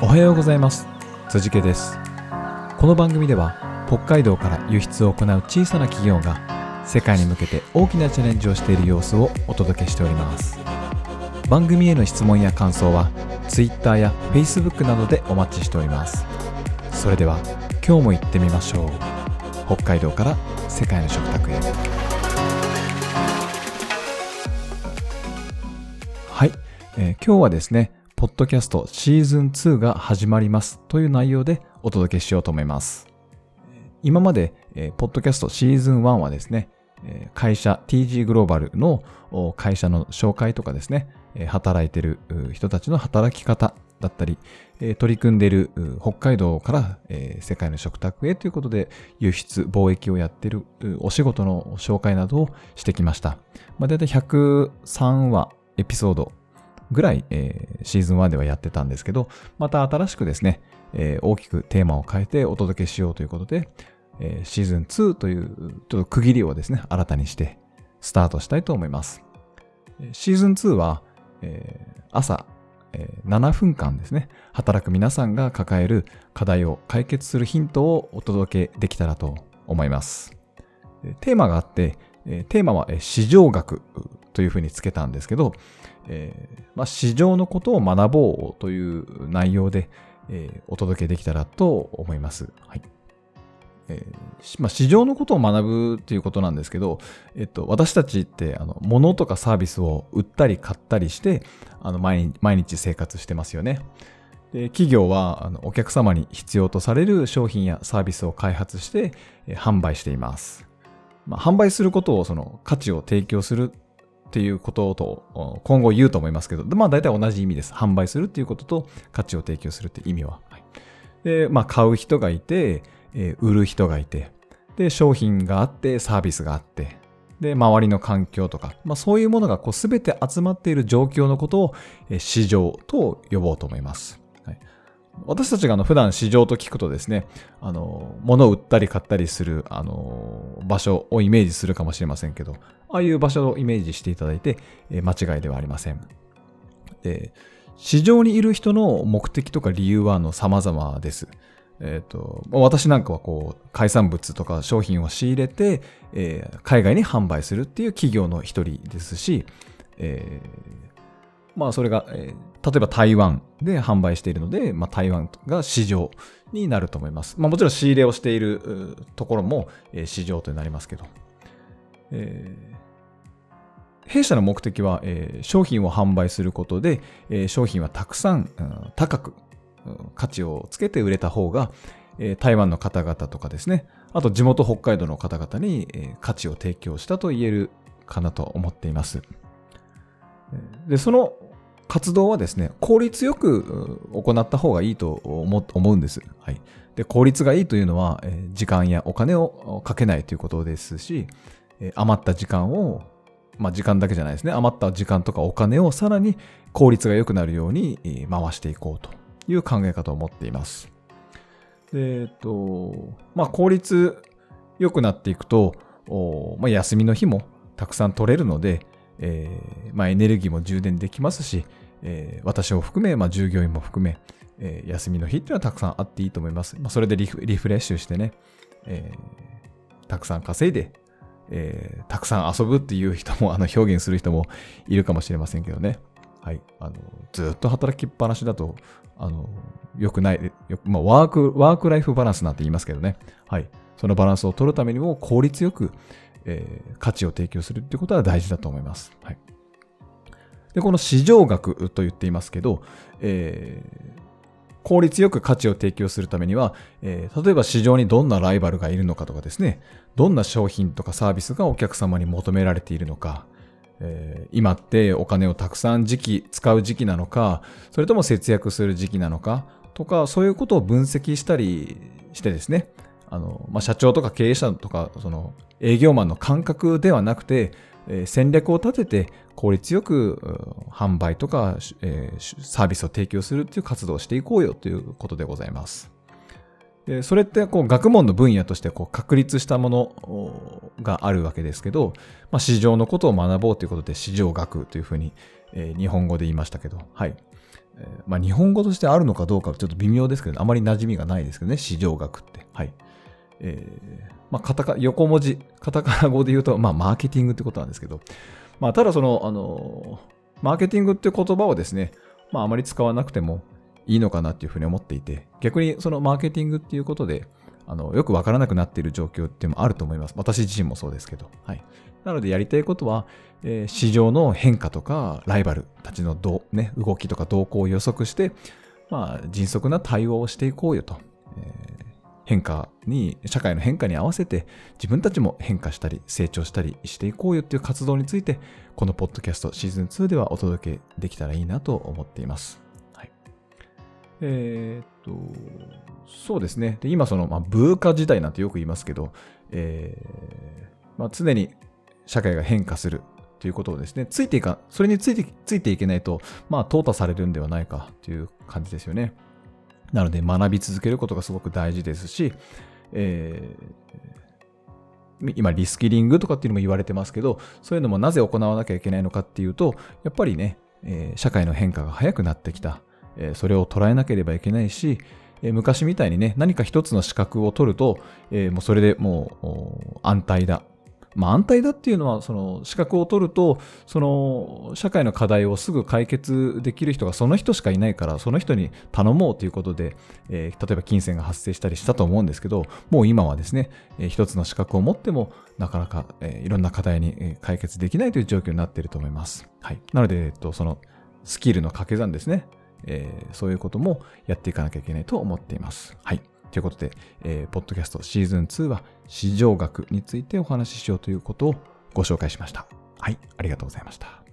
おはようございます。辻家です。この番組では北海道から輸出を行う小さな企業が世界に向けて大きなチャレンジをしている様子をお届けしております。番組への質問や感想は Twitter や Facebook などでお待ちしております。それでは今日も行ってみましょう。北海道から世界の食卓へ。はい、えー今日はですねポッドキャストシーズン2が始まりますという内容でお届けしようと思います今まで、えーポッドキャストシーズン1はですね、会社 TG グローバルの会社の紹介とかですね、働いてる人たちの働き方だったり、取り組んでいる北海道から、世界の食卓へということで輸出、貿易をやっているお仕事の紹介などをしてきました。まあ、だいたい103話エピソードぐらい、えーシーズン1ではやってたんですけど、また新しくですね、えー大きくテーマを変えてお届けしようということで、えーシーズン2というちょっと区切りをですね、新たにしてスタートしたいと思います。シーズン2は、えー朝、えー7分間ですね、働く皆さんが抱える課題を解決するヒントをお届けできたらと思います。テーマがあって、テーマは市場学というふうにつけたんですけど、えーまあ、市場のことを学ぼうという内容で、えーお届けできたらと思います。はいえーまあ、市場のことを学ぶということなんですけど、えっと、私たちってあの物とかサービスを売ったり買ったりしてあの毎日毎日生活してますよね。で企業はあのお客様に必要とされる商品やサービスを開発して、えー販売しています。まあ、販売することをその価値を提供するっていうこととお今後言うと思いますけど、まあ大体同じ意味です。販売するっていうことと価値を提供するって意味は。はいで、まあ買う人がいて、えー売る人がいて、で、商品があって、サービスがあって、で、周りの環境とか、まあそういうものがこう全て集まっている状況のことを、えー市場と呼ぼうと思います。はい私たちがあの普段市場と聞くとですね、あの、物を売ったり買ったりする、あの、場所をイメージするかもしれませんけど、ああいう場所をイメージしていただいて、え間違いではありません。で、市場にいる人の目的とか理由はあの様々です。えっ、と、ま私なんかはこう、海産物とか商品を仕入れて、えー海外に販売するっていう企業の一人ですし、えーまあそれが、えー例えば台湾で販売しているので、まあ台湾が市場になると思います。まあもちろん仕入れをしているところも、えー市場となりますけど。えー弊社の目的は、えー商品を販売することで、えー商品はたくさん、うん高く、うん価値をつけて売れた方が、え台湾の方々とかですね、あと地元北海道の方々に、え価値を提供したと言えるかなと思っています。で、その活動はですね、効率よく行った方がいいと思うんです。はい。で、効率がいいというのは、時間やお金をかけないということですし、余った時間を、まあ時間だけじゃないですね、余った時間とかお金をさらに効率が良くなるように回していこうという考え方を持っています。で、えっと、まあ効率良くなっていくと、まあ、休みの日もたくさん取れるので、えーまあ、エネルギーも充電できますし、えー私を含め、まあ、従業員も含め、えー休みの日っていうのはたくさんあっていいと思います。まあ、それでリフレッシュしてね、えーたくさん稼いで、えーたくさん遊ぶっていう人も、あの表現する人もいるかもしれませんけどね。はい。あの、ずっと働きっぱなしだと、あの、良くない、まあ、ワーク、ワークライフバランスなんて言いますけどね。はい。そのバランスを取るためにも効率よく、えー価値を提供するっていうことは大事だと思います。はい。で、この市場学と言っていますけど、えー効率よく価値を提供するためには、えー例えば市場にどんなライバルがいるのかとかですね、どんな商品とかサービスがお客様に求められているのか、えー今ってお金をたくさん時期、使う時期なのか、それとも節約する時期なのかとか、そういうことを分析したりしてですね、あの、まあ、社長とか経営者とか、その営業マンの感覚ではなくて、えー戦略を立てて効率よく販売とか、えーサービスを提供するっていう活動をしていこうよということでございます。でそれってこう学問の分野としてこう確立したものがあるわけですけど、まあ、市場のことを学ぼうということで市場学というふうに、えー日本語で言いましたけど、はい。えー、まあ、日本語としてあるのかどうかちょっと微妙ですけど、あまり馴染みがないですけどね、市場学って。はい。えー、まあ、カタカ、横文字、カタカナ語で言うと、まあ、マーケティングってことなんですけど、まあ、ただその、あの、マーケティングって言葉をですね、まあ、あまり使わなくてもいいのかなっていうふうに思っていて、逆にそのマーケティングっていうことで、あの、よくわからなくなっている状況っていうのもあると思います。私自身もそうですけど。はい。なのでやりたいことは、えー、市場の変化とか、ライバルたちのど、ね、動きとか動向を予測して、まあ、迅速な対応をしていこうよと。えー、変化に、社会の変化に合わせて自分たちも変化したり成長したりしていこうよっていう活動について、このポッドキャストシーズン2ではお届けできたらいいなと思っています。はい。えー、っと、そうですね。で今その、まあ、ブーカ時代なんてよく言いますけど、えーまあ、常に社会が変化するということをですね、ついていか、それについて、ついていけないと、まあ、淘汰されるんではないかという感じですよね。なので、学び続けることがすごく大事ですし、えー、今、リスキリングとかっていうのも言われてますけど、そういうのもなぜ行わなきゃいけないのかっていうと、やっぱりね、えー、社会の変化が早くなってきた。えー、それを捉えなければいけないし、え昔みたいにね、何か一つの資格を取ると、えもうそれでもう安泰だ。まあ、安泰だっていうのは、その資格を取ると、その社会の課題をすぐ解決できる人がその人しかいないから、その人に頼もうということで、えー、例えば金銭が発生したりしたと思うんですけど、もう今はですね、えー、一つの資格を持っても、なかなか、えー、いろんな課題に解決できないという状況になっていると思います。はい。なので、えっと、そのスキルの掛け算ですね。えー、そういうこともやっていかなきゃいけないと思っています。はい。ということで、えー、ポッドキャストシーズン2は市場学についてお話ししようということをご紹介しました。はい、ありがとうございました。